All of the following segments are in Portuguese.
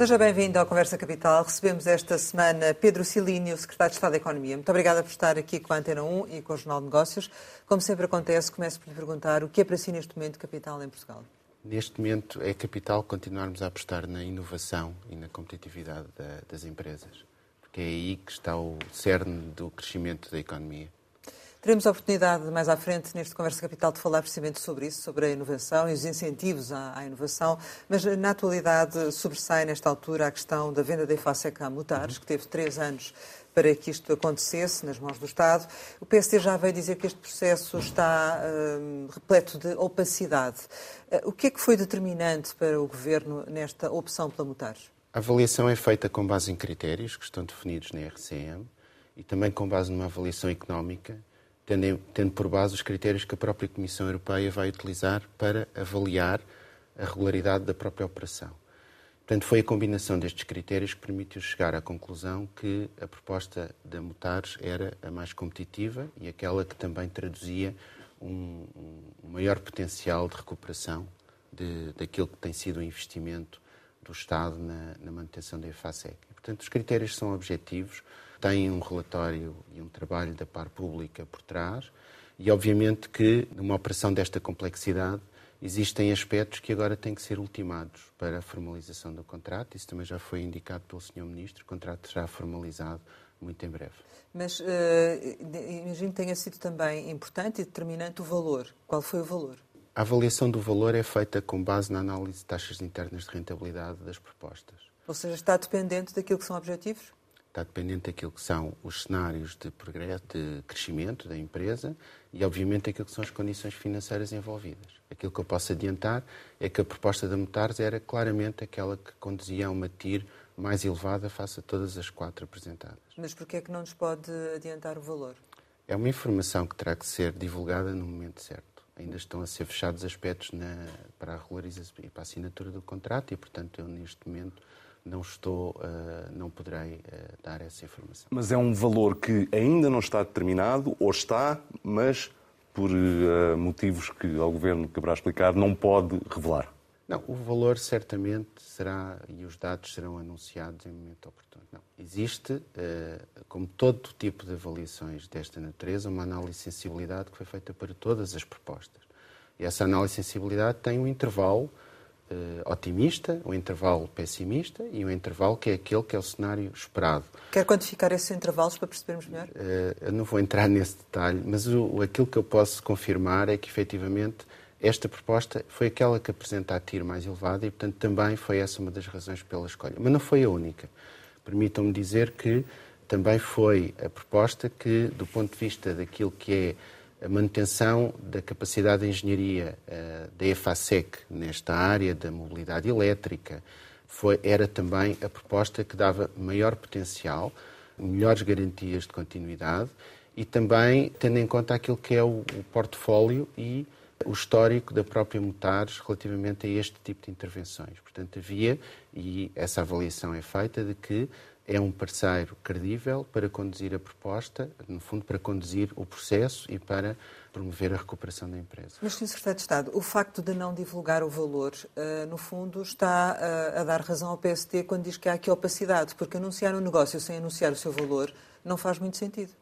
Seja bem-vindo ao Conversa Capital. Recebemos esta semana Pedro Silínio, Secretário de Estado da Economia. Muito obrigada por estar aqui com a Antena 1 e com o Jornal de Negócios. Como sempre acontece, começo por lhe perguntar o que é para si neste momento capital em Portugal? Neste momento é capital continuarmos a apostar na inovação e na competitividade das empresas, porque é aí que está o cerne do crescimento da economia. Teremos a oportunidade mais à frente, neste Conversa Capital, de falar precisamente sobre isso, sobre a inovação e os incentivos à, à inovação, mas na atualidade sobressai nesta altura a questão da venda da Efacec a Mutares, que teve três anos para que isto acontecesse nas mãos do Estado. O PSD já veio dizer que este processo está uh, repleto de opacidade. Uh, o que é que foi determinante para o Governo nesta opção pela Mutares? A avaliação é feita com base em critérios que estão definidos na RCM e também com base numa avaliação económica tendo, tendo por base os critérios que a própria Comissão Europeia vai utilizar para avaliar a regularidade da própria operação. Portanto, foi a combinação destes critérios que permitiu chegar à conclusão que a proposta da Mutares era a mais competitiva e aquela que também traduzia um, um maior potencial de recuperação de, daquilo que tem sido o investimento do Estado na, na manutenção da EFASEC. Portanto, os critérios são objetivos, tem um relatório e um trabalho da par pública por trás e, obviamente, que numa operação desta complexidade existem aspectos que agora têm que ser ultimados para a formalização do contrato. Isso também já foi indicado pelo Sr. Ministro. O contrato será formalizado muito em breve. Mas uh, imagino que tenha sido também importante e determinante o valor. Qual foi o valor? A avaliação do valor é feita com base na análise de taxas internas de rentabilidade das propostas. Ou seja, está dependente daquilo que são objetivos? está dependente daquilo que são os cenários de, progresso, de crescimento da empresa e, obviamente, daquilo que são as condições financeiras envolvidas. Aquilo que eu posso adiantar é que a proposta da Mutares era claramente aquela que conduzia a uma TIR mais elevada face a todas as quatro apresentadas. Mas porquê é que não nos pode adiantar o valor? É uma informação que terá que ser divulgada no momento certo. Ainda estão a ser fechados aspectos na, para a regularização e para a assinatura do contrato e, portanto, eu neste momento não estou, uh, não poderei uh, dar essa informação. Mas é um valor que ainda não está determinado, ou está, mas por uh, motivos que ao Governo caberá explicar, não pode revelar? Não, o valor certamente será, e os dados serão anunciados em momento oportuno. Não. Existe, como todo tipo de avaliações desta natureza, uma análise de sensibilidade que foi feita para todas as propostas. E essa análise de sensibilidade tem um intervalo uh, otimista, um intervalo pessimista e um intervalo que é aquele que é o cenário esperado. Quer quantificar esses intervalos para percebermos melhor? Uh, eu não vou entrar nesse detalhe, mas o, aquilo que eu posso confirmar é que, efetivamente, esta proposta foi aquela que apresenta a TIR mais elevada e, portanto, também foi essa uma das razões pela escolha. Mas não foi a única. Permitam-me dizer que também foi a proposta que, do ponto de vista daquilo que é a manutenção da capacidade de engenharia uh, da EFASEC nesta área da mobilidade elétrica foi, era também a proposta que dava maior potencial, melhores garantias de continuidade e também tendo em conta aquilo que é o, o portfólio e o histórico da própria Mutares relativamente a este tipo de intervenções. Portanto, havia, e essa avaliação é feita, de que é um parceiro credível para conduzir a proposta, no fundo, para conduzir o processo e para promover a recuperação da empresa. Mas, Sr. Secretário de Estado, o facto de não divulgar o valor, uh, no fundo, está uh, a dar razão ao PST quando diz que há aqui opacidade, porque anunciar um negócio sem anunciar o seu valor não faz muito sentido.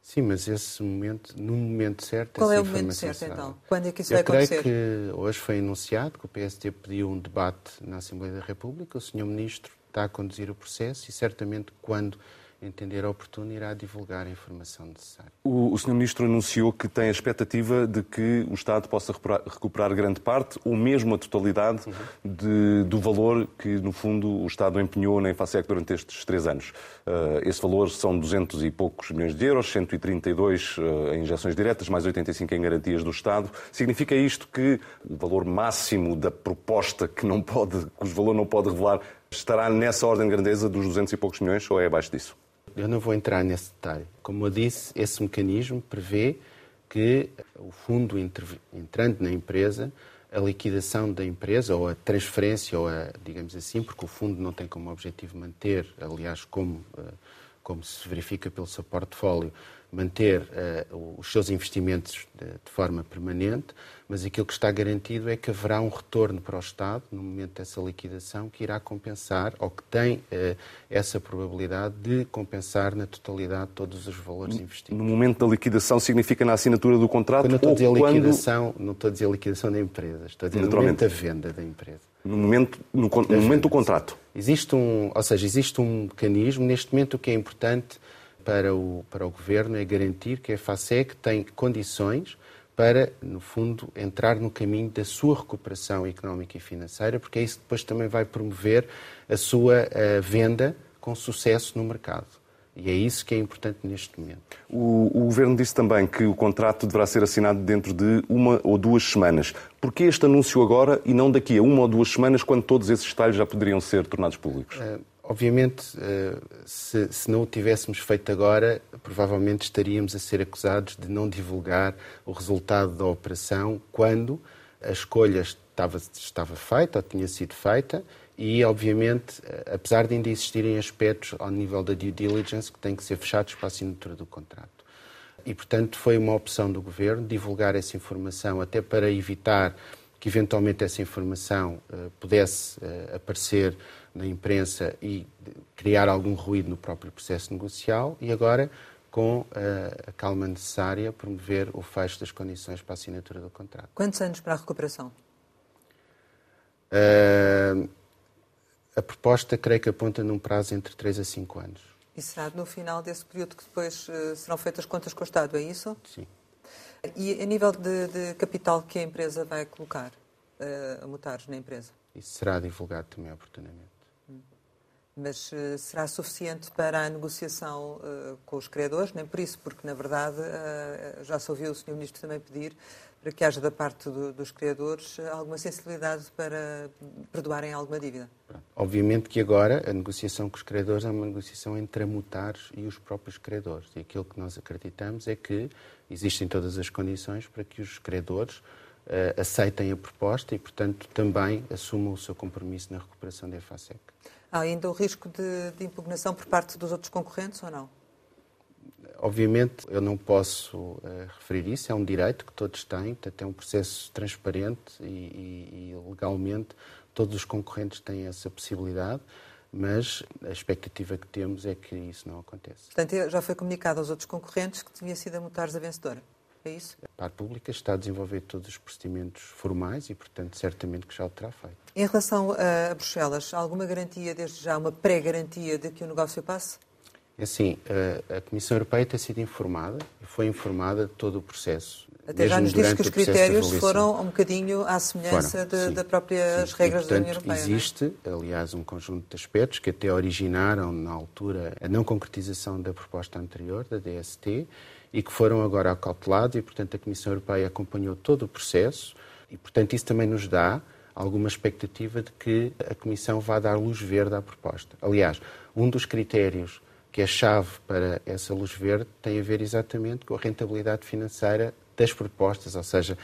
Sim, mas esse momento, no momento certo, Qual é o momento certo, então? Quando é que isso Eu vai acontecer? Eu creio que hoje foi anunciado que o PST pediu um debate na Assembleia da República. O Sr. Ministro está a conduzir o processo e certamente quando entender oportuno, irá divulgar a informação necessária. O, o Sr. Ministro anunciou que tem a expectativa de que o Estado possa recuperar, recuperar grande parte ou mesmo a totalidade uhum. de, do valor que, no fundo, o Estado empenhou na Infasec durante estes três anos. Uh, esse valor são 200 e poucos milhões de euros, 132 uh, em injeções diretas, mais 85 em garantias do Estado. Significa isto que o valor máximo da proposta que não pode, cujo valor não pode revelar, estará nessa ordem de grandeza dos 200 e poucos milhões ou é abaixo disso? Eu não vou entrar nesse detalhe. Como eu disse, esse mecanismo prevê que o fundo entrando na empresa, a liquidação da empresa, ou a transferência, ou a, digamos assim, porque o fundo não tem como objetivo manter, aliás, como, eh, como se verifica pelo seu portfólio, manter uh, os seus investimentos de, de, forma permanente, mas aquilo que está garantido é que haverá um retorno para o Estado, no momento dessa liquidação, que irá compensar, ou que tem uh, essa probabilidade de compensar na totalidade todos os valores investidos. No momento da liquidação significa na assinatura do contrato? Quando não estou a dizer liquidação, não estou a dizer liquidação da empresa, estou a dizer no momento da venda da empresa. No momento, no, no momento do contrato? Existe um, ou seja, existe um mecanismo, neste momento o que é importante para o, para o Governo é garantir que a FASEC tem condições para, no fundo, entrar no caminho da sua recuperação económica e financeira, porque é isso que depois também vai promover a sua a venda com sucesso no mercado. E é isso que é importante neste momento. O, o, Governo disse também que o contrato deverá ser assinado dentro de uma ou duas semanas. Por que este anúncio agora e não daqui a uma ou duas semanas, quando todos esses detalhes já poderiam ser tornados públicos? Uh, Obviamente, eh, se, se, não o tivéssemos feito agora, provavelmente estaríamos a ser acusados de não divulgar o resultado da operação quando a escolha estava, estava feita ou tinha sido feita e, obviamente, eh, apesar de ainda existirem aspectos ao nível da due diligence que têm que ser fechados para a assinatura do contrato. E, portanto, foi uma opção do Governo divulgar essa informação até para evitar que, eventualmente, essa informação uh, pudesse aparecer na imprensa e criar algum ruído no próprio processo negocial e agora, com a calma necessária, promover o fecho das condições para a assinatura do contrato. Quantos anos para a recuperação? Uh, a proposta, creio que aponta num prazo entre 3 a 5 anos. E será no final desse período que depois uh, serão feitas contas com o Estado, é isso? Sim. E a nível de, de capital que a empresa vai colocar, uh, a Mutares na empresa? Isso será divulgado também oportunamente mas uh, será suficiente para a negociação uh, com os credores? Nem por isso, porque, na verdade, uh, já se ouviu o Sr. Ministro também pedir para que haja da parte do, dos credores alguma sensibilidade para perdoarem alguma dívida. Obviamente que agora a negociação com os credores é uma negociação entre a Mutares e os próprios credores. E aquilo que nós acreditamos é que existem todas as condições para que os credores aceitem a proposta e, portanto, também assumam o seu compromisso na recuperação da EFASEC. Há ainda o risco de, de, impugnação por parte dos outros concorrentes ou não? Obviamente, eu não posso uh, referir isso, é um direito que todos têm, portanto, é um processo transparente e, e, e legalmente todos os concorrentes têm essa possibilidade mas a expectativa que temos é que isso não aconteça. Portanto, já foi comunicado aos outros concorrentes que tinha sido a Mutares a vencedora, é isso? A parte pública está a desenvolver todos os procedimentos formais e, portanto, certamente que já o terá feito. Em relação a Bruxelas, há alguma garantia, desde já, uma pré-garantia de que o negócio passe? É assim, a Comissão Europeia tem sido informada e foi informada de todo o processo. Até já nos diz que os critérios foram um bocadinho à semelhança das próprias sim. regras e, portanto, da União Europeia. É? Existe, é? aliás, um conjunto de aspectos que até originaram, na altura, a não concretização da proposta anterior, da DST, e que foram agora acautelados, e, portanto, a Comissão Europeia acompanhou todo o processo, e, portanto, isso também nos dá alguma expectativa de que a Comissão vá dar luz verde à proposta. Aliás, um dos critérios que é chave para essa luz verde tem a ver exatamente com a rentabilidade financeira das propostas, ou seja,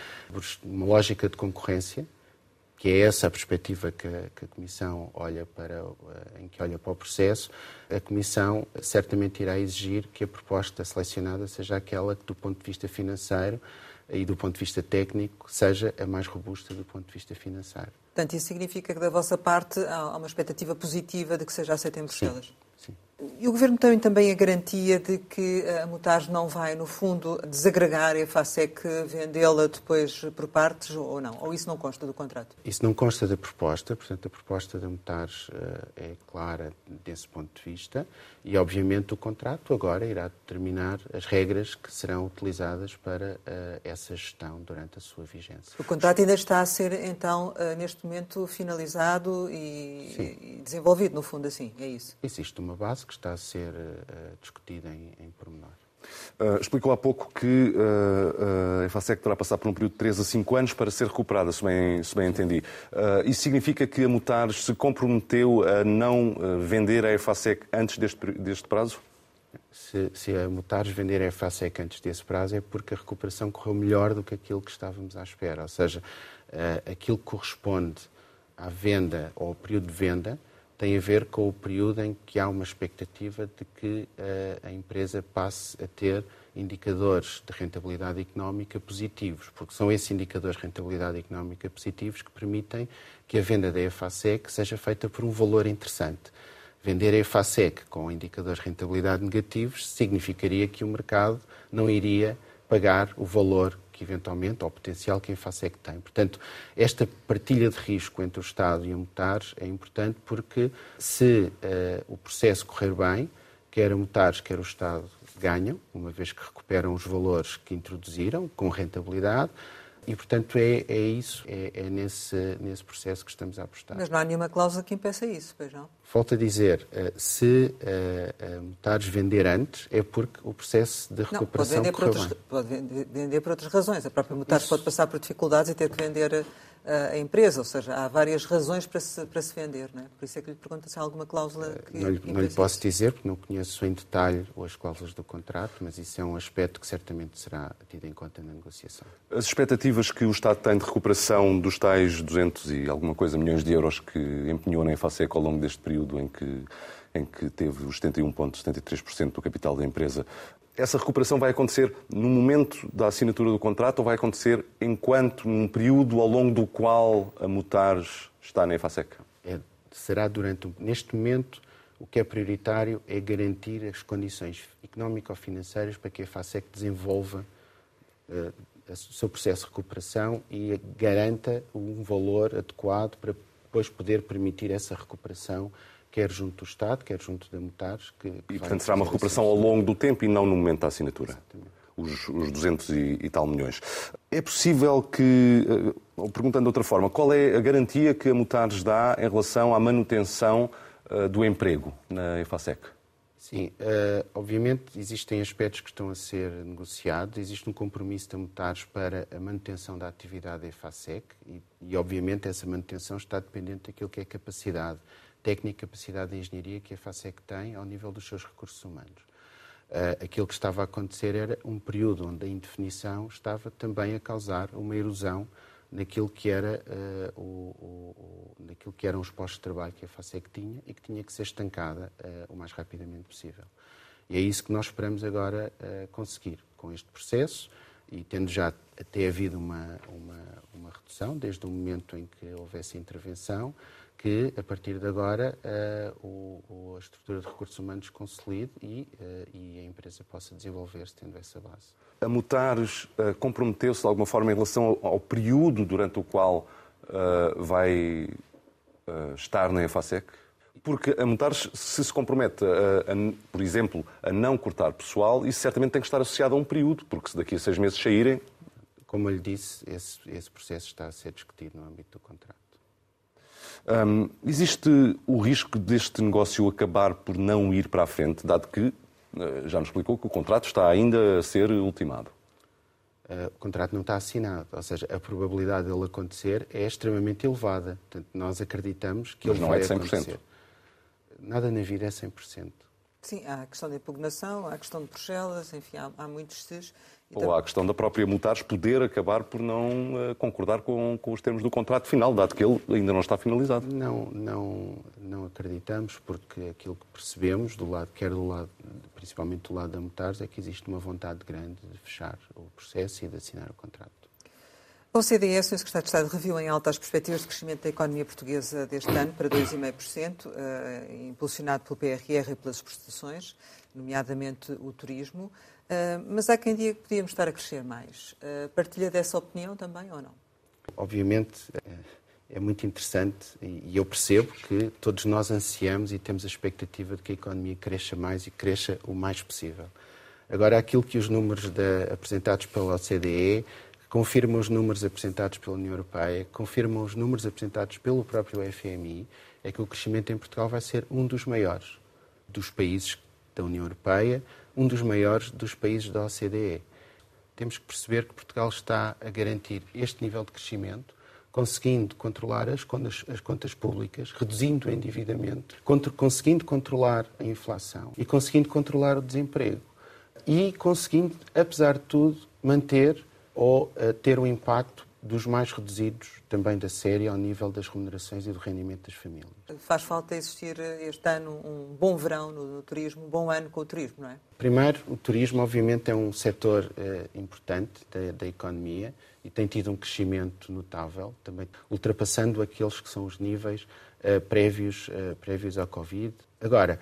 uma lógica de concorrência, que é essa a perspectiva que a, que a Comissão olha para, em que olha para o processo, a Comissão certamente irá exigir que a proposta selecionada seja aquela que, do ponto de vista financeiro, e do ponto de vista técnico seja a mais robusta do ponto de vista financeiro. Portanto, isso significa que da vossa parte há uma expectativa positiva de que seja aceita em Bruxelas? Sim. Sim. E o Governo tem também a garantia de que a Mutage não vai, no fundo, desagregar a FASEC, vendê-la depois por partes ou não? Ou isso não consta do contrato? Isso não consta da proposta, portanto, a proposta da Mutage uh, é clara desse ponto de vista e, obviamente, o contrato agora irá determinar as regras que serão utilizadas para uh, essa gestão durante a sua vigência. O contrato ainda está a ser, então, uh, neste momento, finalizado e, e desenvolvido, no fundo, assim, é isso? Existe uma base que está a ser uh, discutida em, em pormenor. Uh, explicou há pouco que uh, uh, a EFASEC terá passar por um período de 3 a 5 anos para ser recuperada, se bem, se bem entendi. Uh, isso significa que a Mutares se comprometeu a não vender a EFASEC antes deste, deste prazo? Se, se a Mutares vender a EFASEC antes desse prazo é porque a recuperação correu melhor do que aquilo que estávamos à espera. Ou seja, aquilo que corresponde à venda ou ao período de venda tem a ver com o período em que há uma expectativa de que uh, a empresa passe a ter indicadores de rentabilidade económica positivos, porque são esses indicadores de rentabilidade económica positivos que permitem que a venda da EFASEC seja feita por um valor interessante. Vender a EFASEC com indicadores de rentabilidade negativos significaria que o mercado não iria pagar o valor que eventualmente, ou potencial que a EFASEC tem. Portanto, esta partilha de risco entre o Estado e a Mutares é importante porque se uh, o processo correr bem, quer a Mutares, quer o Estado ganham, uma vez que recuperam os valores que introduziram com rentabilidade. E, portanto, é, é isso, é, é, nesse, nesse processo que estamos a apostar. Mas não há nenhuma cláusula que impeça isso, pois não? Volto a dizer, eh, se uh, uh, Mutares vender antes, é porque o processo de recuperação não, pode vender, por pode vender por outras razões. A própria Mutares pode passar por dificuldades e ter que vender a empresa, ou seja, há várias razões para se, para se vender, não é? Por isso é que lhe pergunto se há alguma cláusula que... Não lhe, não lhe posso dizer, porque não conheço em detalhe as cláusulas do contrato, mas isso é um aspecto que certamente será tido em conta na negociação. As expectativas que o Estado tem de recuperação dos tais 200 e alguma coisa milhões de euros que empenhou na Enfaseco ao longo deste período em que em que teve os 71,73% do capital da empresa, essa recuperação vai acontecer no momento da assinatura do contrato ou vai acontecer enquanto, num período ao longo do qual a Mutares está na EFASEC? É, será durante. Neste momento, o que é prioritário é garantir as condições económico-financeiras para que a EFASEC desenvolva uh, o seu processo de recuperação e garanta um valor adequado para depois poder permitir essa recuperação quer junto do Estado, quer junto da Mutares. Que, que e, portanto, será uma recuperação ao longo do tempo e não no momento da assinatura? Os, os 200 e, e, tal milhões. É possível que, uh, perguntando de outra forma, qual é a garantia que a Mutares dá em relação à manutenção uh, do emprego na EFASEC? Sim, uh, obviamente existem aspectos que estão a ser negociados, existe um compromisso da Mutares para a manutenção da atividade da EFASEC e, e, obviamente, essa manutenção está dependente daquilo que é a capacidade técnica, capacidade de engenharia que a FASEC tem ao nível dos seus recursos humanos. Uh, aquilo que estava a acontecer era um período onde a indefinição estava também a causar uma erosão naquilo que, era, uh, o, o, naquilo que eram os postos de trabalho que a FASEC tinha e que tinha que ser estancada uh, o mais rapidamente possível. E é isso que nós esperamos agora conseguir com este processo e tendo já até havido uma, uma, uma redução desde o momento em que houvesse intervenção, que, a partir de agora, uh, o, a estrutura de recursos humanos consolide e, uh, e a empresa possa desenvolver-se tendo essa base. A Mutares uh, comprometeu-se de alguma forma em relação ao, ao período durante o qual vai estar na EFASEC? Porque a Mutares, se se compromete, a, a, por exemplo, a não cortar pessoal, isso certamente tem que estar associado a um período, porque se daqui a seis meses saírem. Como eu lhe disse, esse, esse processo está a ser discutido no âmbito do contrato. Um, existe o risco deste negócio acabar por não ir para a frente, dado que eh, já nos explicou que o contrato está ainda a ser ultimado? Uh, o contrato não está assinado, ou seja, a probabilidade dele acontecer é extremamente elevada. Portanto, nós acreditamos que Mas ele não vai é de 100%. acontecer. Nada na vida é 100%. Sim, há a questão da impugnação, há a questão de Bruxelas, enfim, há, há muitos Ou há a questão da própria Mutares poder acabar por não uh, concordar com, com, os termos do contrato final, dado que ele ainda não está finalizado. Não, não, não acreditamos, porque aquilo que percebemos, do lado, quer do lado, principalmente do lado da Mutares, é que existe uma vontade grande de fechar o processo e de assinar o contrato. O CDS, o Secretário de Estado, reviu em alta as perspectivas de crescimento da economia portuguesa deste ano para 2,5%, uh, eh, impulsionado pelo PRR e pelas exportações, nomeadamente o turismo. Ah, mas há quem diga que podíamos estar a crescer mais. Uh, partilha dessa opinião também ou não? Obviamente é muito interessante e eu percebo que todos nós ansiamos e temos a expectativa de que a economia cresça mais e cresça o mais possível. Agora, aquilo que os números apresentados pela OCDE confirmam os números apresentados pela União Europeia, confirmam os números apresentados pelo próprio FMI, é que o crescimento em Portugal vai ser um dos maiores dos países da União Europeia, um dos maiores dos países da OCDE. Temos que perceber que Portugal está a garantir este nível de crescimento, conseguindo controlar as contas, as contas públicas, reduzindo o endividamento, conseguindo controlar a inflação e conseguindo controlar o desemprego. E conseguindo, apesar de tudo, manter ou uh, ter um impacto dos mais reduzidos também da série ao nível das remunerações e do rendimento das famílias. Faz falta existir este ano um bom verão no, no turismo, um bom ano com o turismo, não é? Primeiro, o turismo obviamente é um setor eh, importante da, da economia e tem tido um crescimento notável, também ultrapassando aqueles que são os níveis uh, prévios, prévios ao Covid. Agora,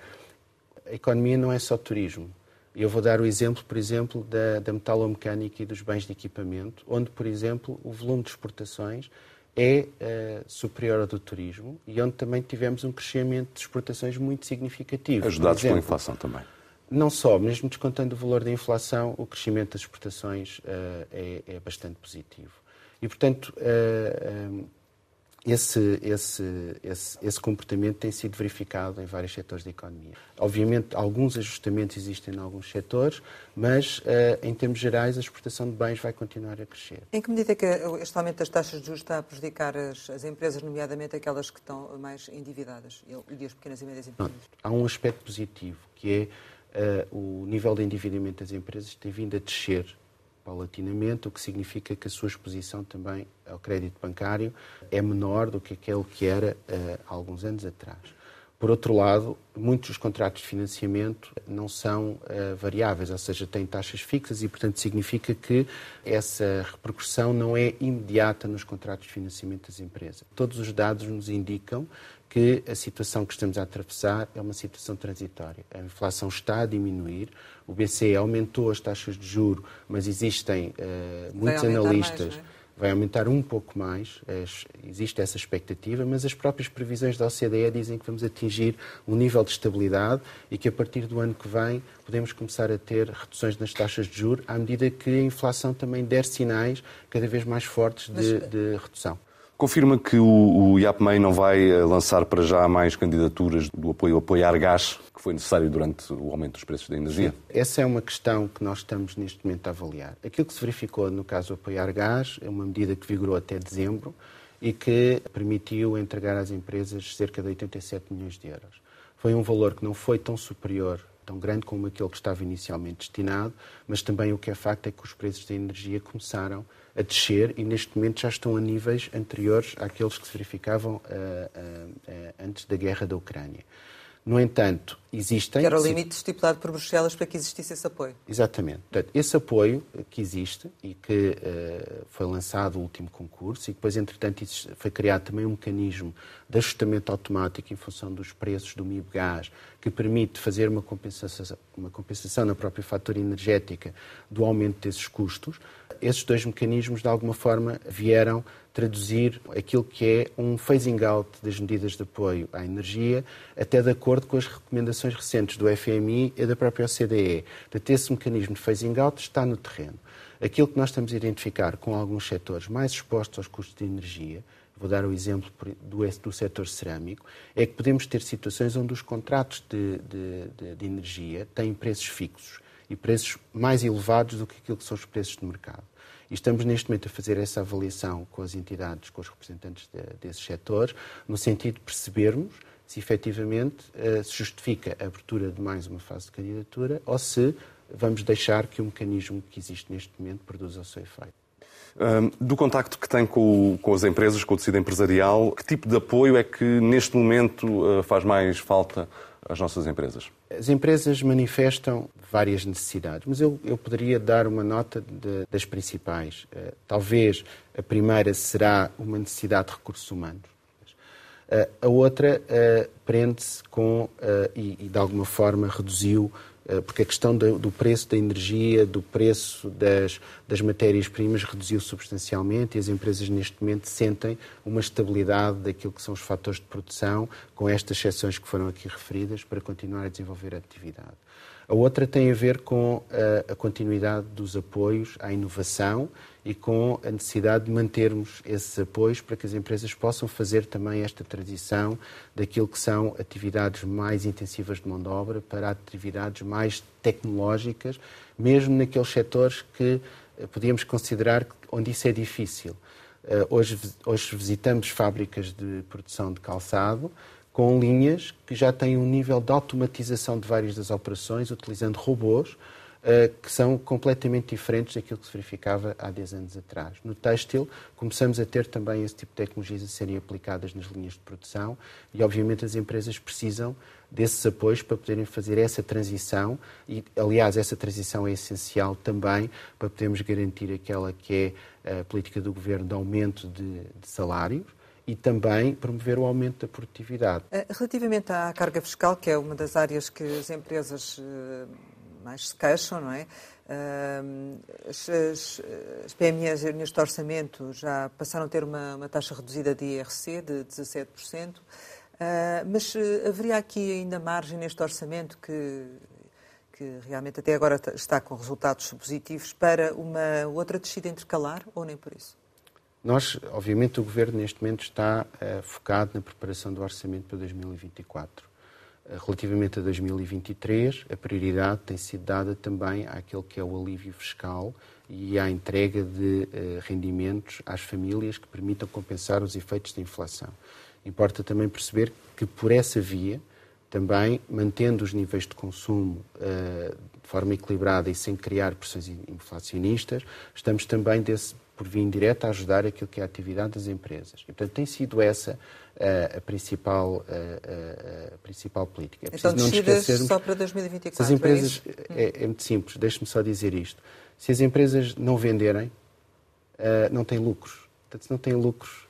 a economia não é só turismo. Eu vou dar o exemplo, por exemplo, da, da metalomecânica e dos bens de equipamento, onde, por exemplo, o volume de exportações é uh, superior ao do turismo e onde também tivemos um crescimento de exportações muito significativo. Ajudados exemplo, pela inflação também. Não só, mesmo descontando o valor da inflação, o crescimento das exportações uh, é, é, bastante positivo. E, portanto, uh, esse, esse, esse, esse, comportamento tem sido verificado em vários setores da economia. Obviamente, alguns ajustamentos existem em alguns setores, mas, uh, em termos gerais, a exportação de bens vai continuar a crescer. Em que medida é que este aumento das taxas de juros está a prejudicar as, as empresas, nomeadamente aquelas que estão mais endividadas e as pequenas e médias empresas? Há um aspecto positivo, que é uh, o nível de endividamento das empresas tem vindo a descer paulatinamente, o que significa que a sua exposição também ao crédito bancário é menor do que aquele que era uh, há alguns anos atrás. Por outro lado, muitos dos contratos de financiamento não são uh, variáveis, ou seja, têm taxas fixas e, portanto, significa que essa repercussão não é imediata nos contratos de financiamento das empresas. Todos os dados nos indicam que a situação que estamos a atravessar é uma situação transitória. A inflação está a diminuir, o BCE aumentou as taxas de juro, mas existem uh, muitos analistas. Mais, vai aumentar um pouco mais, existe essa expectativa, mas as próprias previsões da OCDE dizem que vamos atingir um nível de estabilidade e que a partir do ano que vem podemos começar a ter reduções nas taxas de juros à medida que a inflação também der sinais cada vez mais fortes de, mas... de redução. Confirma que o, o IAPMEI não vai eh, lançar para já mais candidaturas do apoio apoiar gás que foi necessário durante o aumento dos preços da energia? Essa é uma questão que nós estamos neste momento a avaliar. Aquilo que se verificou no caso do apoiar gás é uma medida que vigorou até dezembro e que permitiu entregar às empresas cerca de 87 milhões de euros. Foi um valor que não foi tão superior tão grande como aquele que estava inicialmente destinado, mas também o que é facto é que os preços da energia começaram a descer e neste momento já estão a níveis anteriores àqueles que se verificavam uh, uh, uh, antes da guerra da Ucrânia. No entanto, existem. Que era o limite estipulado por Bruxelas para que existisse esse apoio. Exatamente. Portanto, esse apoio que existe e que uh, foi lançado o último concurso e depois, entretanto, foi criado também um mecanismo de ajustamento automático em função dos preços do MIB gás, que permite fazer uma compensação, uma compensação na própria fatura energética do aumento desses custos. Esses dois mecanismos, de alguma forma, vieram traduzir aquilo que é um phasing out das medidas de apoio à energia, até de acordo com as recomendações recentes do FMI e da própria OCDE. Portanto, esse mecanismo de phasing out está no terreno. Aquilo que nós estamos a identificar com alguns setores mais expostos aos custos de energia, vou dar o exemplo do, do setor cerâmico, é que podemos ter situações onde os contratos de, de, de, de energia têm preços fixos e preços mais elevados do que aquilo que são os preços de mercado. E estamos neste momento a fazer essa avaliação com as entidades, com os representantes de, desses setores, no sentido de percebermos se efetivamente uh, se justifica a abertura de mais uma fase de candidatura ou se vamos deixar que o mecanismo que existe neste momento produza o seu efeito. Do contacto que tem com, com, as empresas, com o tecido empresarial, que tipo de apoio é que neste momento uh, faz mais falta às nossas empresas? As empresas manifestam várias necessidades, mas eu, eu poderia dar uma nota de, das principais. Uh, talvez a primeira será uma necessidade de recursos humanos. Uh, a outra uh, prende-se com, e, e, de alguma forma reduziu porque a questão do preço da energia, do preço das, das matérias-primas reduziu substancialmente e as empresas neste momento sentem uma estabilidade daquilo que são os fatores de produção, com estas exceções que foram aqui referidas, para continuar a desenvolver a atividade. A outra tem a ver com a continuidade dos apoios à inovação e com a necessidade de mantermos esses apoios para que as empresas possam fazer também esta transição daquilo que são atividades mais intensivas de mão de obra para atividades mais tecnológicas, mesmo naqueles setores que eh, podíamos considerar onde isso é difícil. Eh, hoje, hoje visitamos fábricas de produção de calçado com linhas que já têm um nível de automatização de várias das operações, utilizando robôs, que são completamente diferentes daquilo que se verificava há 10 anos atrás. No têxtil, começamos a ter também esse tipo de tecnologias a serem aplicadas nas linhas de produção e, obviamente, as empresas precisam desses apoios para poderem fazer essa transição e, aliás, essa transição é essencial também para podermos garantir aquela que é a política do governo de aumento de, de salários e também promover o aumento da produtividade. Eh, relativamente à carga fiscal, que é uma das áreas que as empresas eh, mais se queixam, não é? As, as, as PMEs neste orçamento já passaram a ter uma, uma taxa reduzida de IRC de 17%, ah, mas eh, haveria aqui ainda margem neste orçamento que, que realmente até agora está com resultados positivos para uma outra descida intercalar ou nem por isso? Nós, obviamente, o Governo neste momento está uh, focado na preparação do orçamento para 2024. Relativamente a 2023, a prioridade tem sido dada também àquele que é o alívio fiscal e à entrega de uh, rendimentos às famílias que permitam compensar os efeitos da inflação. Importa também perceber que, por essa via, também mantendo os níveis de consumo uh, de forma equilibrada e sem criar pressões inflacionistas, estamos também desse, por via indireta, a ajudar aquilo que é a atividade das empresas. E, portanto, tem sido essa uh, a, principal, uh, uh, a principal política. É então, descidas só para 2024, se as empresas, é, é, é muito simples, deixe-me só dizer isto. Se as empresas não venderem, não têm lucros. Portanto, se não têm lucros,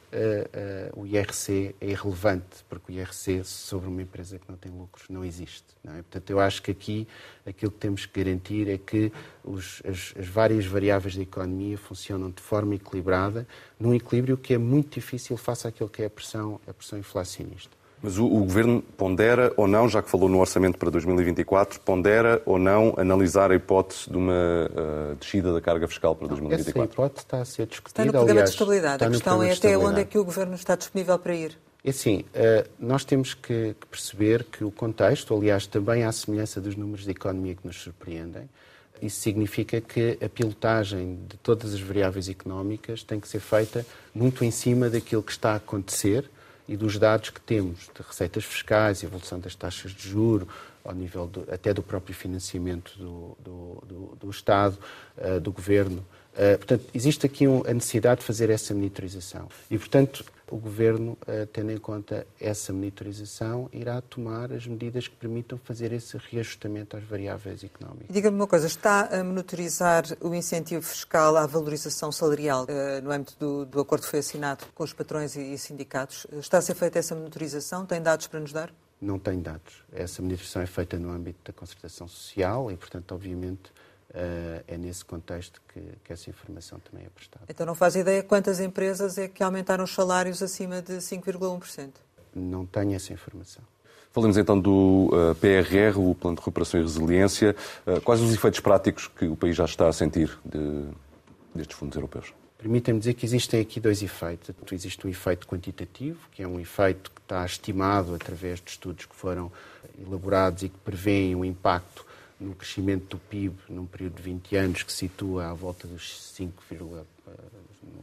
o IRC é irrelevante, porque o IRC sobre uma empresa que não tem lucros não existe. Não é? Portanto, eu acho que aqui aquilo que temos que garantir é que os, as, as, várias variáveis da economia funcionam de forma equilibrada, num equilíbrio que é muito difícil face àquilo que é a pressão, a pressão inflacionista. Mas o, o, Governo pondera ou não, já que falou no orçamento para 2024, pondera ou não analisar a hipótese de uma uh, descida da carga fiscal para 2024? Essa hipótese está a ser discutida. Está no programa aliás, de estabilidade. A questão é até onde é que o Governo está disponível para ir. É assim, uh, nós temos que, que, perceber que o contexto, aliás, também à semelhança dos números de economia que nos surpreendem, isso significa que a pilotagem de todas as variáveis económicas tem que ser feita muito em cima daquilo que está a acontecer e dos dados que temos de receitas fiscais, evolução das taxas de juro, ao nível do, até do próprio financiamento do, do, do, do Estado, uh, do Governo. Uh, portanto, existe aqui um, a necessidade de fazer essa monitorização. E, portanto, o Governo, uh, tendo em conta essa monitorização, irá tomar as medidas que permitam fazer esse reajustamento às variáveis económicas. Diga-me uma coisa, está a monitorizar o incentivo fiscal à valorização salarial uh, no âmbito do, do, acordo que foi assinado com os patrões e, e sindicatos? Está a ser feita essa monitorização? Tem dados para nos dar? Não tem dados. Essa monitorização é feita no âmbito da concertação social e, portanto, obviamente, é nesse contexto que, que, essa informação também é prestada. Então não faz ideia quantas empresas é que aumentaram os salários acima de 5,1%? Não tenho essa informação. Falemos então do uh, eh, PRR, o Plano de Recuperação e Resiliência. Uh, quais os efeitos práticos que o país já está a sentir de, destes fundos europeus? Permitam-me dizer que existem aqui dois efeitos. Existe um efeito quantitativo, que é um efeito que está estimado através de estudos que foram elaborados e que prevêem o impacto no crescimento do PIB num período de 20 anos que situa à volta dos 5, eh,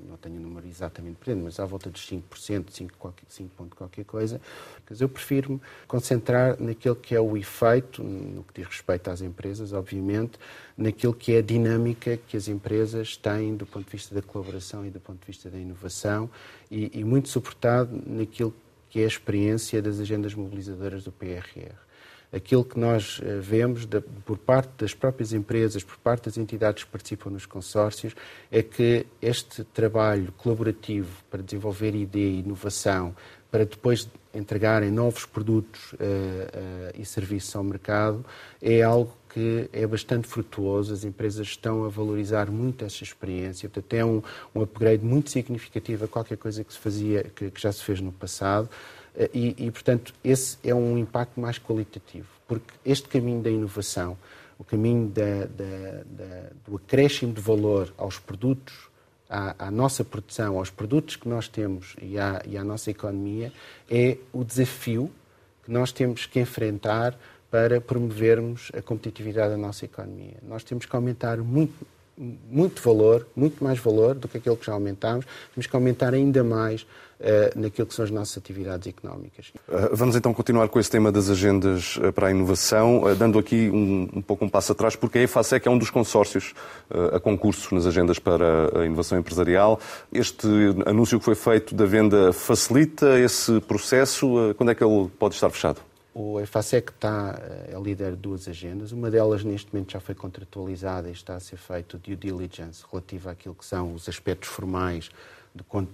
não tenho o número exatamente presente, mas à volta dos 5%, 5, qualquer, 5 ponto qualquer coisa. Mas eu prefiro-me concentrar naquilo que é o efeito, no que diz respeito às empresas, obviamente, naquilo que é a dinâmica que as empresas têm do ponto de vista da colaboração e do ponto de vista da inovação e, e muito suportado naquilo que é a experiência das agendas mobilizadoras do PRR aquilo que nós eh, vemos por parte das próprias empresas, por parte das entidades que participam nos consórcios, é que este trabalho colaborativo para desenvolver ideia e inovação, para depois entregarem novos produtos uh, uh, e serviços ao mercado, é algo que é bastante frutuoso. As empresas estão a valorizar muito essa experiência. Portanto, é um, um upgrade muito significativo a qualquer coisa que se fazia, que, que já se fez no passado. Eh, e, e, portanto, esse é um impacto mais qualitativo, porque este caminho da inovação, o caminho da, da, da, do acréscimo de valor aos produtos, à, à, nossa produção, aos produtos que nós temos e à, e à nossa economia, é o desafio que nós temos que enfrentar para promovermos a competitividade da nossa economia. Nós temos que aumentar muito muito valor, muito mais valor do que aquilo que já aumentámos, temos que aumentar ainda mais naquilo que são as nossas atividades económicas. Uh, vamos então continuar com esse tema das agendas uh, para a inovação, dando aqui um, um, pouco um passo atrás, porque a EFASEC é um dos consórcios a concursos nas agendas para a inovação empresarial. Este anúncio que foi feito da venda facilita esse processo? Quando é que ele pode estar fechado? O EFASEC está, é líder de duas agendas. Uma delas, neste momento, já foi contratualizada e está a ser feito due diligence relativa àquilo que são os aspectos formais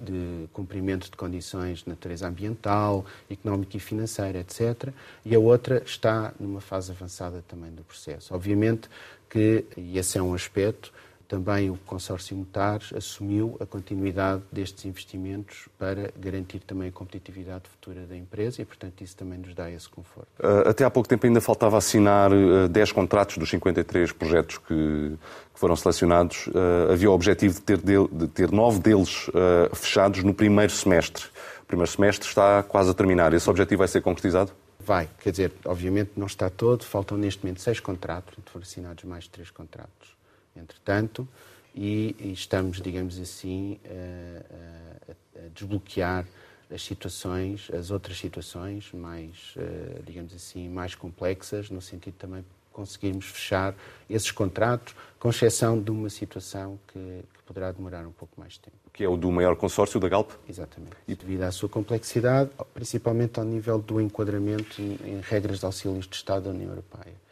de, cumprimento de condições de natureza ambiental, económica e financeira, etc. E a outra está numa fase avançada também do processo. Obviamente que, e esse é um aspecto, também o consórcio Mutares assumiu a continuidade destes investimentos para garantir também a competitividade futura da empresa e, portanto, isso também nos dá esse conforto. Uh, até há pouco tempo ainda faltava assinar uh, 10 contratos dos 53 projetos que, foram selecionados. Uh, havia o objetivo de ter, de, ter nove deles fechados no primeiro semestre. O primeiro semestre está quase a terminar. Esse objetivo vai ser concretizado? Vai, quer dizer, obviamente não está todo, faltam neste momento seis contratos, foram assinados mais três contratos entretanto, e, e estamos, digamos assim, a, a, a, desbloquear as situações, as outras situações mais, uh, digamos assim, mais complexas, no sentido também conseguirmos fechar esses contratos, com exceção de uma situação que, que, poderá demorar um pouco mais de tempo. Que é o do maior consórcio da Galp? Exatamente. E devido à sua complexidade, principalmente ao nível do enquadramento em, em regras de auxílios de Estado da União Europeia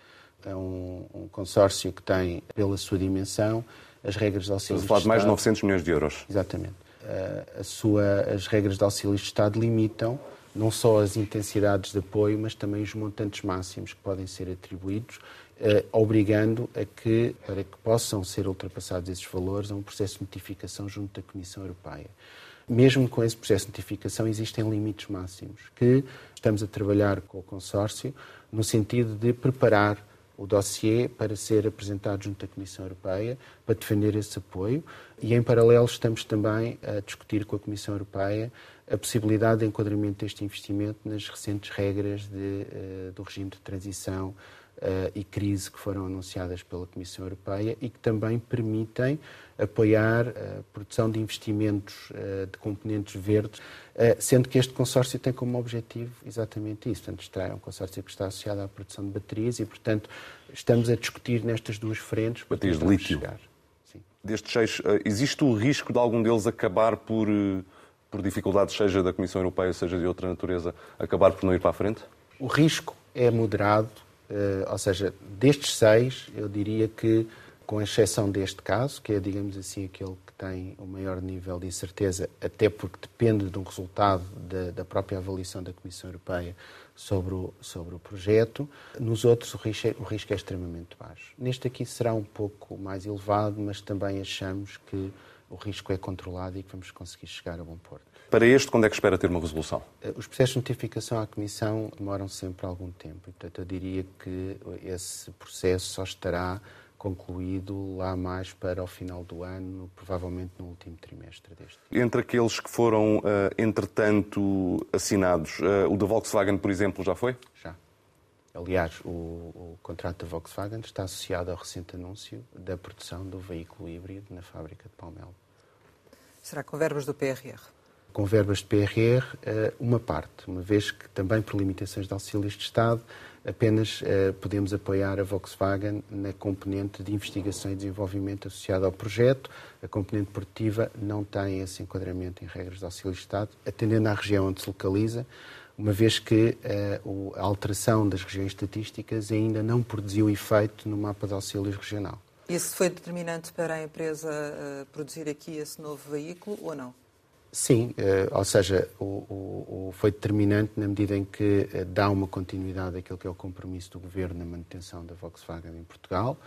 é um, um, consórcio que tem, pela sua dimensão, as regras de auxílio Estamos a falar de mais de 900 milhões de euros. Exatamente. Uh, a sua, as regras de auxílio de Estado limitam não só as intensidades de apoio, mas também os montantes máximos que podem ser atribuídos, uh, obrigando a que, para que possam ser ultrapassados esses valores, a um processo de notificação junto da Comissão Europeia. Mesmo com esse processo de notificação, existem limites máximos que estamos a trabalhar com o consórcio no sentido de preparar o dossiê para ser apresentado junto à Comissão Europeia para defender esse apoio. E, em paralelo, estamos também a discutir com a Comissão Europeia a possibilidade de enquadramento deste investimento nas recentes regras de, uh, do regime de transição uh, e crise que foram anunciadas pela Comissão Europeia e que também permitem apoiar a produção de investimentos uh, de componentes verdes, sendo que este consórcio tem como objetivo exatamente isso. Portanto, é um consórcio que está associado à produção de baterias e, portanto, estamos a discutir nestas duas frentes. Baterias de lítio. Chegar. Sim. Destes seis, existe o risco de algum deles acabar por por dificuldades, seja da Comissão Europeia, seja de outra natureza, acabar por não ir para a frente? O risco é moderado, eh, ou seja, destes seis, eu diria que, com exceção deste caso, que é, digamos assim, aquele que tem o maior nível de incerteza, até porque depende de um resultado da, da própria avaliação da Comissão Europeia sobre o, sobre o projeto. Nos outros, o risco, é, o risco é extremamente baixo. Neste aqui será um pouco mais elevado, mas também achamos que o risco é controlado e que vamos conseguir chegar a bom porto. Para este, quando é que espera ter uma resolução? Eh, os processos de notificação à Comissão demoram sempre algum tempo. Portanto, eu diria que esse processo só estará concluído lá mais para o final do ano, provavelmente no último trimestre deste ano. Entre aqueles que foram, eh, entretanto, assinados, eh, o da Volkswagen, por exemplo, já foi? Já. Aliás, o, o, contrato da Volkswagen está associado ao recente anúncio da produção do veículo híbrido na fábrica de Palmelo. Será com verbas do PRR? Com verbas de PRR, eh, uma parte, uma vez que também por limitações de auxílios de Estado, apenas eh, podemos apoiar a Volkswagen na componente de investigação e desenvolvimento associada ao projeto. A componente produtiva não tem esse enquadramento em regras de auxílio de Estado, atendendo à região onde se localiza, uma vez que uh, a alteração das regiões estatísticas ainda não produziu efeito no mapa de auxílios regional. Isso foi determinante para a empresa uh, produzir aqui esse novo veículo ou não? Sim, uh, ou seja, o, o, o foi determinante na medida em que dá uma continuidade àquilo que é o compromisso do governo na manutenção da Volkswagen em Portugal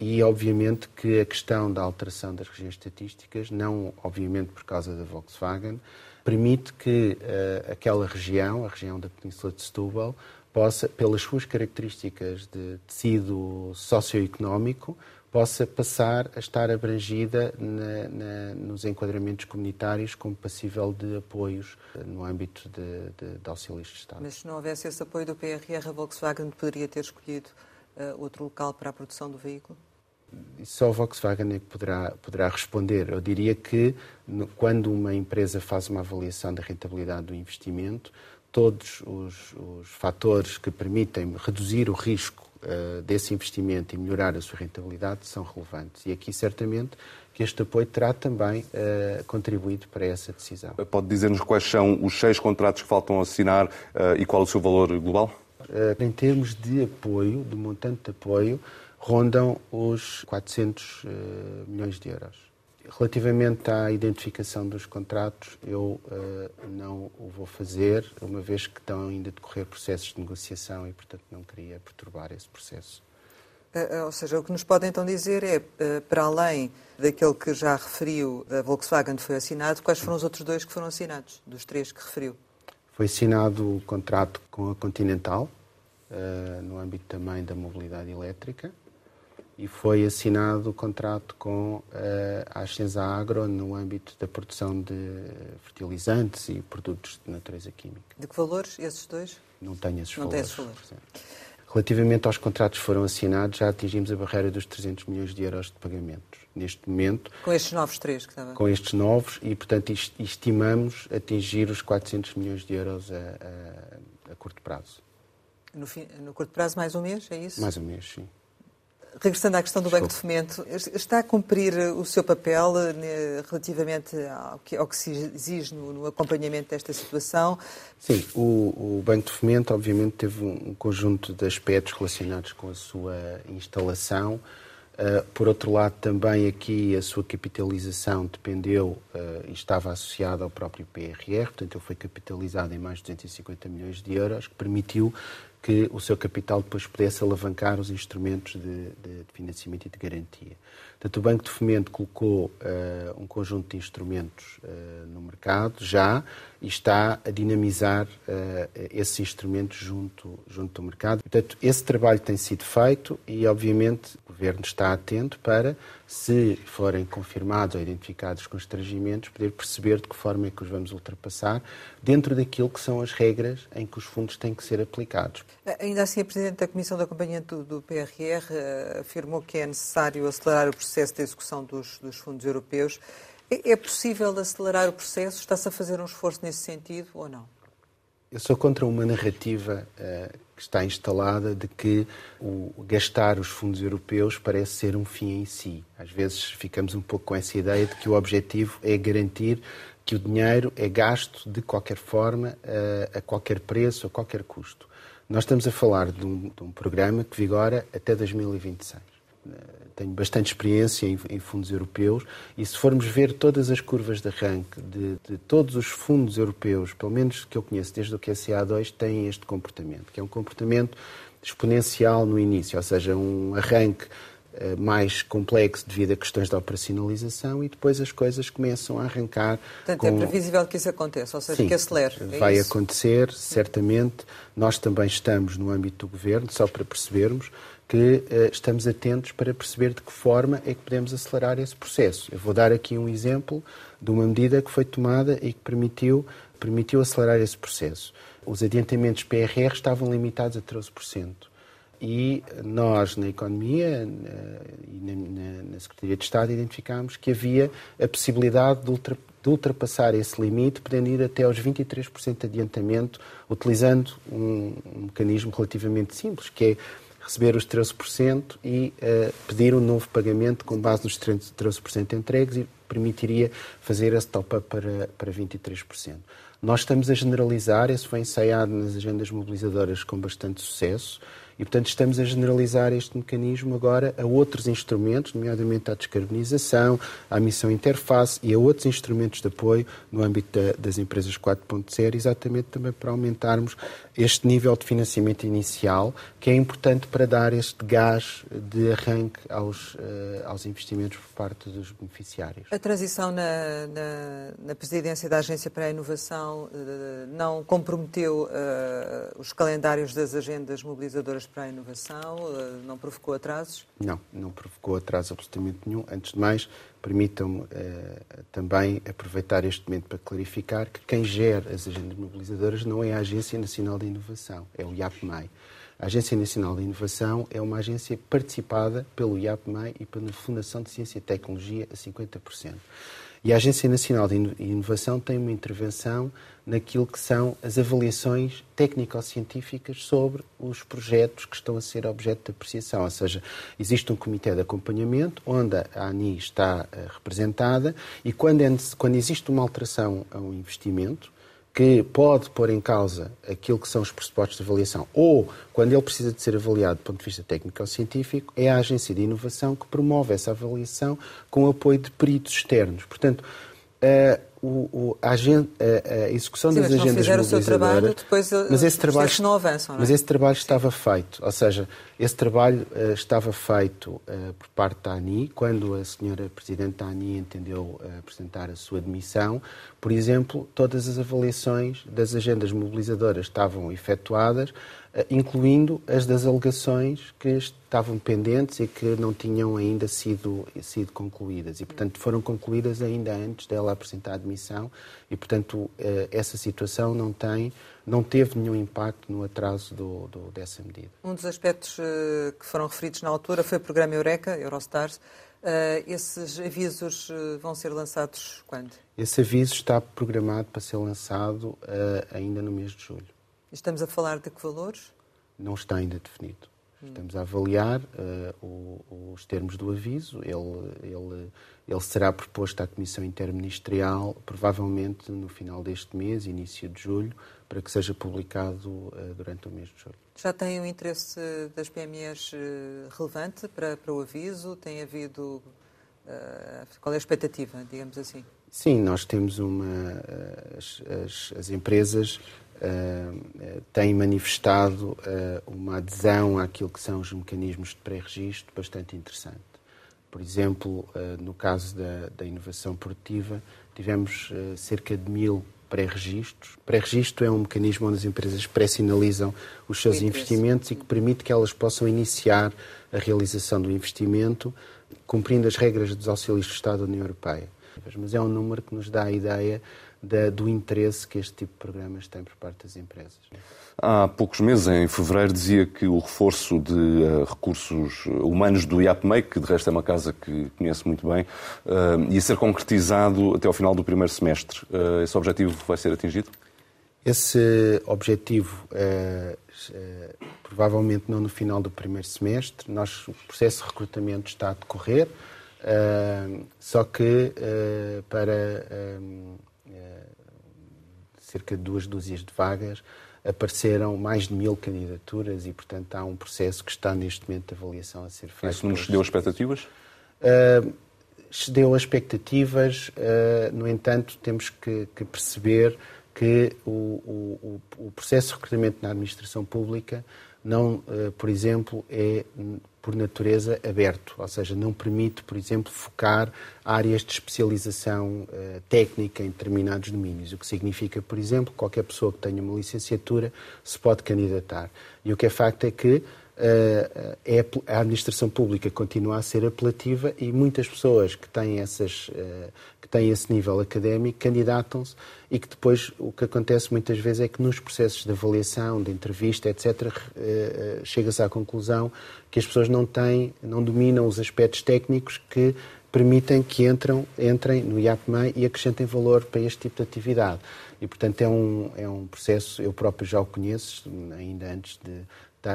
e, obviamente, que a questão da alteração das regiões estatísticas, não obviamente por causa da Volkswagen, permite que uh, aquela região, a região da Península de Setúbal, possa, pelas suas características de tecido socioeconómico, possa passar a estar abrangida na, na, nos enquadramentos comunitários como passível de apoios eh, no âmbito de, de, de, auxílios de Estado. Mas se não houvesse esse apoio do PRR, a Volkswagen poderia ter escolhido uh, outro local para a produção do veículo? Só a Volkswagen é que poderá, poderá responder. Eu diria que quando uma empresa faz uma avaliação da rentabilidade do investimento, todos os, os fatores que permitem reduzir o risco uh, desse investimento e melhorar a sua rentabilidade são relevantes. E aqui, certamente, que este apoio terá também uh, contribuído para essa decisão. Pode dizer-nos quais são os seis contratos que faltam assinar uh, e qual o seu valor global? Em termos de apoio, de montante de apoio, rondam os 400 milhões de euros. Relativamente à identificação dos contratos, eu não o vou fazer, uma vez que estão ainda a decorrer processos de negociação e, portanto, não queria perturbar esse processo. Eh, eh, ou seja, o que nos pode então dizer é, para além daquele que já referiu da Volkswagen que foi assinado, quais foram os outros dois que foram assinados, dos três que referiu? Foi assinado o contrato com a Continental, no âmbito também da mobilidade elétrica, e foi assinado o contrato com a Ascenza Agro no âmbito da produção de fertilizantes e produtos de natureza química. De que valores esses dois? Não tenho esses Não valores. Tem esses valores. Relativamente aos contratos que foram assinados, já atingimos a barreira dos 300 milhões de euros de pagamentos. Neste momento. Com estes novos três que estava. Com estes novos, e, portanto, estimamos atingir os 400 milhões de euros a, a, a curto prazo. No, fim, no curto prazo, mais um mês, é isso? Mais um mês, sim. Regressando à questão do Banco de Fomento, está a cumprir o seu papel eh, relativamente ao que, ao que se exige no, no, acompanhamento desta situação? Sim, o, o, Banco de Fomento, obviamente, teve um conjunto de aspectos relacionados com a sua instalação. Uh, por outro lado, também aqui a sua capitalização dependeu uh, e estava associada ao próprio PRR, portanto, ele foi capitalizado em mais de 250 milhões de euros, que permitiu que o seu capital depois pudesse alavancar os instrumentos de, de, financiamento e de garantia. Portanto, o Banco de Fomento colocou uh, um conjunto de instrumentos uh, no mercado já e está a dinamizar uh, esses instrumentos junto, junto do mercado. Portanto, esse trabalho tem sido feito e, obviamente, Governo está atento para, se forem confirmados ou identificados constrangimentos, poder perceber de que forma é que os vamos ultrapassar dentro daquilo que são as regras em que os fundos têm que ser aplicados. Ainda assim, a Presidente da Comissão de Acompanhamento do, PRR afirmou que é necessário acelerar o processo de execução dos, dos fundos europeus. É, é possível acelerar o processo? Está-se a fazer um esforço nesse sentido ou não? Eu sou contra uma narrativa uh, que está instalada de que o gastar os fundos europeus parece ser um fim em si. Às vezes ficamos um pouco com essa ideia de que o objetivo é garantir que o dinheiro é gasto de qualquer forma, uh, a qualquer preço, a qualquer custo. Nós estamos a falar de um, de um programa que vigora até 2026 tenho bastante experiência em, em, fundos europeus e se formos ver todas as curvas de arranque de, de, todos os fundos europeus, pelo menos que eu conheço desde o QSA2, têm este comportamento, que é um comportamento exponencial no início, ou seja, um arranque uh, mais complexo devido a questões de operacionalização e depois as coisas começam a arrancar. Portanto, é com... é previsível que isso aconteça, ou seja, Sim, que acelere. É vai isso? acontecer, certamente. Nós também estamos no âmbito do governo, só para percebermos, que uh, estamos atentos para perceber de que forma é que podemos acelerar esse processo. Eu vou dar aqui um exemplo de uma medida que foi tomada e que permitiu, permitiu acelerar esse processo. Os adiantamentos PRR estavam limitados a 13%. E nós, na Economia e na, na, Secretaria de Estado, identificámos que havia a possibilidade de, ultra, de ultrapassar esse limite, podendo ir até aos 23% de adiantamento, utilizando um, um mecanismo relativamente simples, que é receber os 13% e uh, pedir um novo pagamento com base nos 13% entregues e permitiria fazer esse top-up para, para 23%. Nós estamos a generalizar, isso foi ensaiado nas agendas mobilizadoras com bastante sucesso, e, portanto, estamos a generalizar este mecanismo agora a outros instrumentos, nomeadamente à descarbonização, à missão interface e a outros instrumentos de apoio no âmbito da, das empresas 4.0, exatamente também para aumentarmos este nível de financiamento inicial, que é importante para dar este gás de arranque aos, uh, aos investimentos por parte dos beneficiários. A transição na, na, na presidência da Agência para a Inovação uh, não comprometeu uh, os calendários das agendas mobilizadoras para a inovação? não provocou atrasos? Não, não provocou atraso absolutamente nenhum. Antes de mais, permitam-me também aproveitar este momento para clarificar que quem gera as agendas mobilizadoras não é a Agência Nacional de Inovação, é o IAPMEI. A Agência Nacional de Inovação é uma agência participada pelo IAPMEI e pela Fundação de Ciência e Tecnologia a 50%. E a Agência Nacional de Inovação tem uma intervenção naquilo que são as avaliações técnico-científicas sobre os projetos que estão a ser objeto de apreciação. Ou seja, existe um comitê de acompanhamento onde a ANI está eh, representada e quando, é, quando existe uma alteração a um investimento, que pode pôr em causa aquilo que são os pressupostos de avaliação, ou quando ele precisa de ser avaliado do ponto de vista técnico ou científico, é a agência de inovação que promove essa avaliação com o apoio de peritos externos. Portanto, uh, o, o, a, a, execução Sim, das agendas mobilizadoras... Trabalho, depois mas esse trabalho, não avançam, não é? Mas esse trabalho estava feito, ou seja, esse trabalho uh, estava feito uh, por parte da ANI, quando a senhora Presidente da ANI entendeu uh, apresentar a sua demissão. Por exemplo, todas as avaliações das agendas mobilizadoras estavam efetuadas, incluindo as das alegações que estavam pendentes e que não tinham ainda sido, sido concluídas. E, portanto, foram concluídas ainda antes dela apresentar a admissão e, portanto, eh, essa situação não tem, não teve nenhum impacto no atraso do, do, dessa medida. Um dos aspectos eh, que foram referidos na altura foi o programa Eureka, Eurostars. esses avisos vão ser lançados quando? Esse aviso está programado para ser lançado ainda no mês de julho. Estamos a falar de que valores? Não está ainda definido. Estamos a avaliar uh, os termos do aviso. Ele, ele, ele será proposto à Comissão Interministerial, provavelmente no final deste mês, início de julho, para que seja publicado uh, durante o mês de julho. Já tem o interesse das PMEs uh, relevante para, para o aviso? Tem havido. qual é a expectativa, digamos assim? Sim, nós temos uma. As, as, as empresas uh, têm manifestado uh, uma adesão àquilo que são os mecanismos de pré-registro bastante interessante. Por exemplo, uh, no caso da, da, inovação produtiva, tivemos cerca de mil pré-registros. Pré-registro é um mecanismo onde as empresas pré-sinalizam os seus investimentos e que permite que elas possam iniciar a realização do investimento cumprindo as regras dos auxílios do Estado da União Europeia. Mas é um número que nos dá a ideia da, do interesse que este tipo de programas tem por parte das empresas. Há poucos meses, em fevereiro, dizia que o reforço de uh, recursos humanos do IAPMEI, que de resto é uma casa que conhece muito bem, uh, ia ser concretizado até ao final do primeiro semestre. Uh, esse objetivo vai ser atingido? Esse objetivo, provavelmente não no final do primeiro semestre. Nós, o processo de recrutamento está a decorrer, só que para cerca de duas dúzias de vagas, apareceram mais de mil candidaturas e, portanto, há um processo que está neste momento de avaliação a ser feito. Isso nos excedeu expectativas? Uh, expectativas, uh, no entanto, temos que, que perceber que o, o, o, processo de recrutamento na administração pública não, uh, por exemplo, é por natureza aberto, ou seja, não permite, por exemplo, focar áreas de especialização uh, técnica em determinados domínios, o que significa, por exemplo, que qualquer pessoa que tenha uma licenciatura se pode candidatar. E o que é facto é que uh, é, a administração pública continua a ser apelativa e muitas pessoas que têm, essas, uh, têm esse nível académico candidatam-se e que depois o que acontece muitas vezes é que nos processos de avaliação, de entrevista, etc., chega-se à conclusão que as pessoas não têm, não dominam os aspectos técnicos que permitem que entram, entrem no IAPMEI e acrescentem valor para este tipo de atividade. E, portanto, é um, é um processo, eu próprio já o conheço, ainda antes de,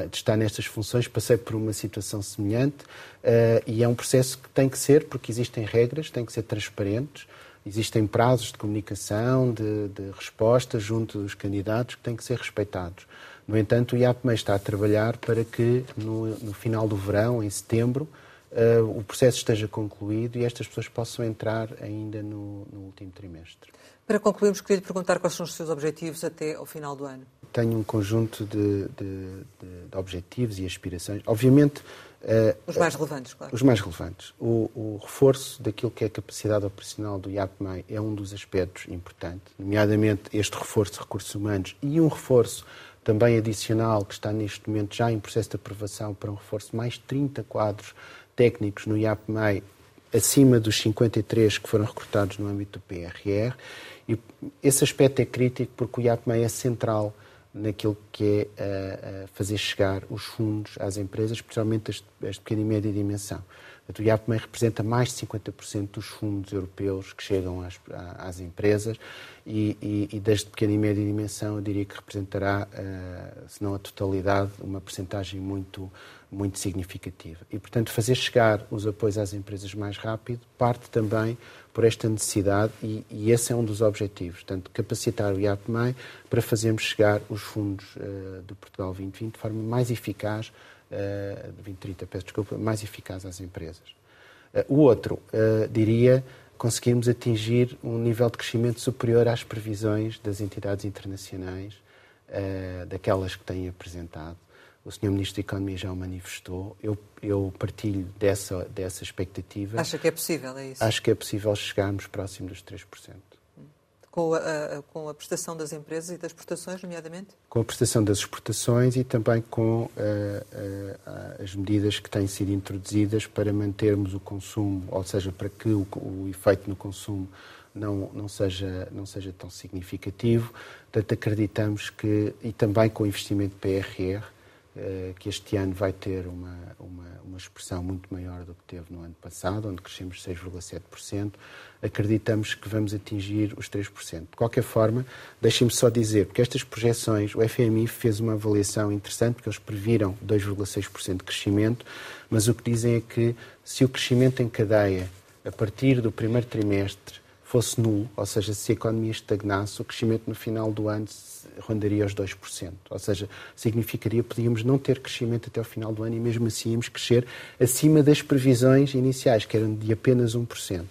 de estar nestas funções, passei por uma situação semelhante uh, e é um processo que tem que ser, porque existem regras, tem que ser transparentes, existem prazos de comunicação, de, de resposta junto dos candidatos que têm que ser respeitados. No entanto, o IAPMEI está a trabalhar para que no, no final do verão, em setembro, uh, o processo esteja concluído e estas pessoas possam entrar ainda no, no último trimestre. Para concluirmos, queria lhe perguntar quais são os seus objetivos até ao final do ano. Tenho um conjunto de, de, de, objetivos e aspirações. Obviamente. Uh, os mais relevantes, claro. Os mais relevantes. O, o, reforço daquilo que é a capacidade operacional do IAPMEI é um dos aspectos importantes, nomeadamente este reforço de recursos humanos e um reforço também adicional, que está neste momento já em processo de aprovação para um reforço de mais 30 quadros técnicos no IAPMEI, acima dos 53 que foram recrutados no âmbito do PRR. E esse aspecto é crítico porque o IAPMEI é central naquilo que é uh, fazer chegar os fundos às empresas, especialmente as, as de pequena e média dimensão. O IAPMEI representa mais de 50% dos fundos europeus que chegam às, às empresas e, e, e, das de pequena e média dimensão eu diria que representará, uh, se não a totalidade, uma percentagem muito, muito significativa. E, portanto, fazer chegar os apoios às empresas mais rápido parte também por esta necessidade e, e esse é um dos objetivos, portanto, capacitar o IAPMEI para fazermos chegar os fundos uh, do Portugal 2020 de forma mais eficaz uh, 2030, peço desculpa, mais eficaz às empresas. Uh, o outro, diria, conseguirmos atingir um nível de crescimento superior às previsões das entidades internacionais, daquelas que têm apresentado. O Sr. Ministro da Economia já o manifestou. Eu, eu partilho dessa, dessa expectativa. Acha que é possível, é isso? Acho que é possível chegarmos próximo dos 3% com a, com a prestação das empresas e das exportações, nomeadamente? Com a prestação das exportações e também com uh, uh, as medidas que têm sido introduzidas para mantermos o consumo, ou seja, para que o, o efeito no consumo não, não, seja, não seja tão significativo. Portanto, acreditamos que, e também com o investimento PRR, que este ano vai ter uma, uma, uma, expressão muito maior do que teve no ano passado, onde crescemos 6,7%. Acreditamos que vamos atingir os 3%. De qualquer forma, deixem-me só dizer, porque estas projeções, o FMI fez uma avaliação interessante, porque eles previram 2,6% de crescimento, mas o que dizem é que se o crescimento em cadeia, a partir do primeiro trimestre, fosse nulo, ou seja, se a economia estagnasse, o crescimento no final do ano rondaria os 2%. Ou seja, significaria podíamos não ter crescimento até o final do ano e mesmo assim íamos crescer acima das previsões iniciais, que eram de apenas 1%.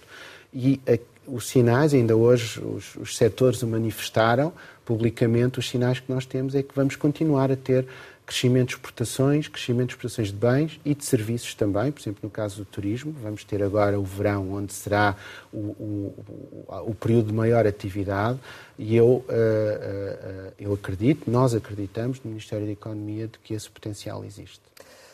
E a, os sinais, ainda hoje os, os setores o manifestaram publicamente, os sinais que nós temos é que vamos continuar a ter crescimento de exportações, crescimento de exportações de bens e de serviços também, por exemplo, no caso do turismo, vamos ter agora o verão, onde será o, o, o, período de maior atividade, e eu, uh, uh, eu acredito, nós acreditamos no Ministério da Economia de que esse potencial existe.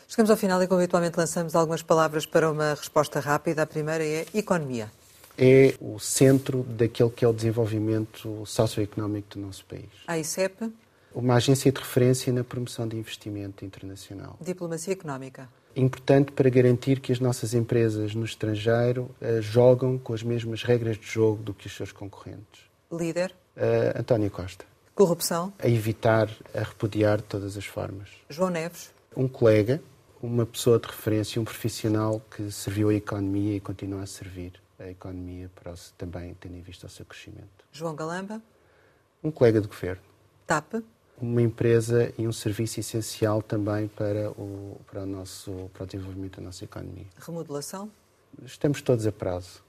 Chegamos ao final e, como habitualmente, lançamos algumas palavras para uma resposta rápida. A primeira é economia. É o centro daquele que é o desenvolvimento socioeconómico do nosso país. A ICEP? Uma agência de referência na promoção de investimento internacional. Diplomacia económica. Importante para garantir que as nossas empresas no estrangeiro uh, jogam com as mesmas regras de jogo do que os seus concorrentes. Líder. Uh, António Costa. Corrupção. A evitar, a repudiar de todas as formas. João Neves. Um colega, uma pessoa de referência, um profissional que serviu a economia e continua a servir a economia para também tendo em vista o seu crescimento. João Galamba. Um colega de governo. TAP uma empresa e um serviço essencial também para o, para o, nosso, para o desenvolvimento da nossa economia. Remodelação? Estamos todos a prazo.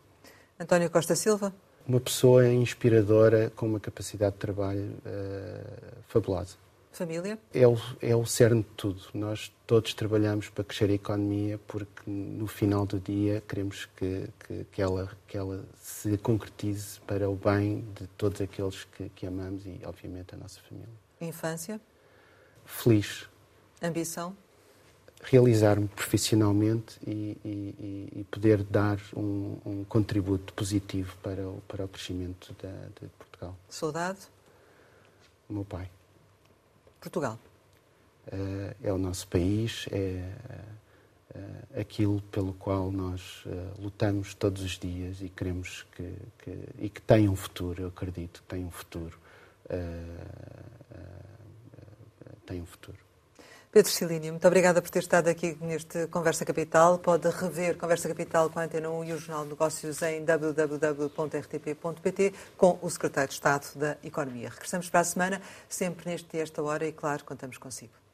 António Costa Silva? Uma pessoa inspiradora com uma capacidade de trabalho uh, fabulosa. Família? É o, é o cerne de tudo. Nós todos trabalhamos para crescer a economia porque no final do dia queremos que, que, que ela, que ela se concretize para o bem de todos aqueles que, que amamos e, obviamente, a nossa família. Infância? Feliz. Ambição? Realizar-me profissionalmente e, e, e, poder dar um, um, contributo positivo para o, para o crescimento da, de Portugal. Saudade? O meu pai. Portugal? Uh, é o nosso país, é uh, aquilo pelo qual nós uh, lutamos todos os dias e queremos que, que, e que tem um futuro, eu acredito que tem um futuro tem um futuro. Pedro Silínio, muito obrigada por ter estado aqui neste Conversa Capital. Pode rever Conversa Capital com a Antena 1 e o Jornal de Negócios em www.rtp.pt com o Secretário de Estado da Economia. Regressamos para a semana, sempre neste esta hora e, claro, contamos consigo.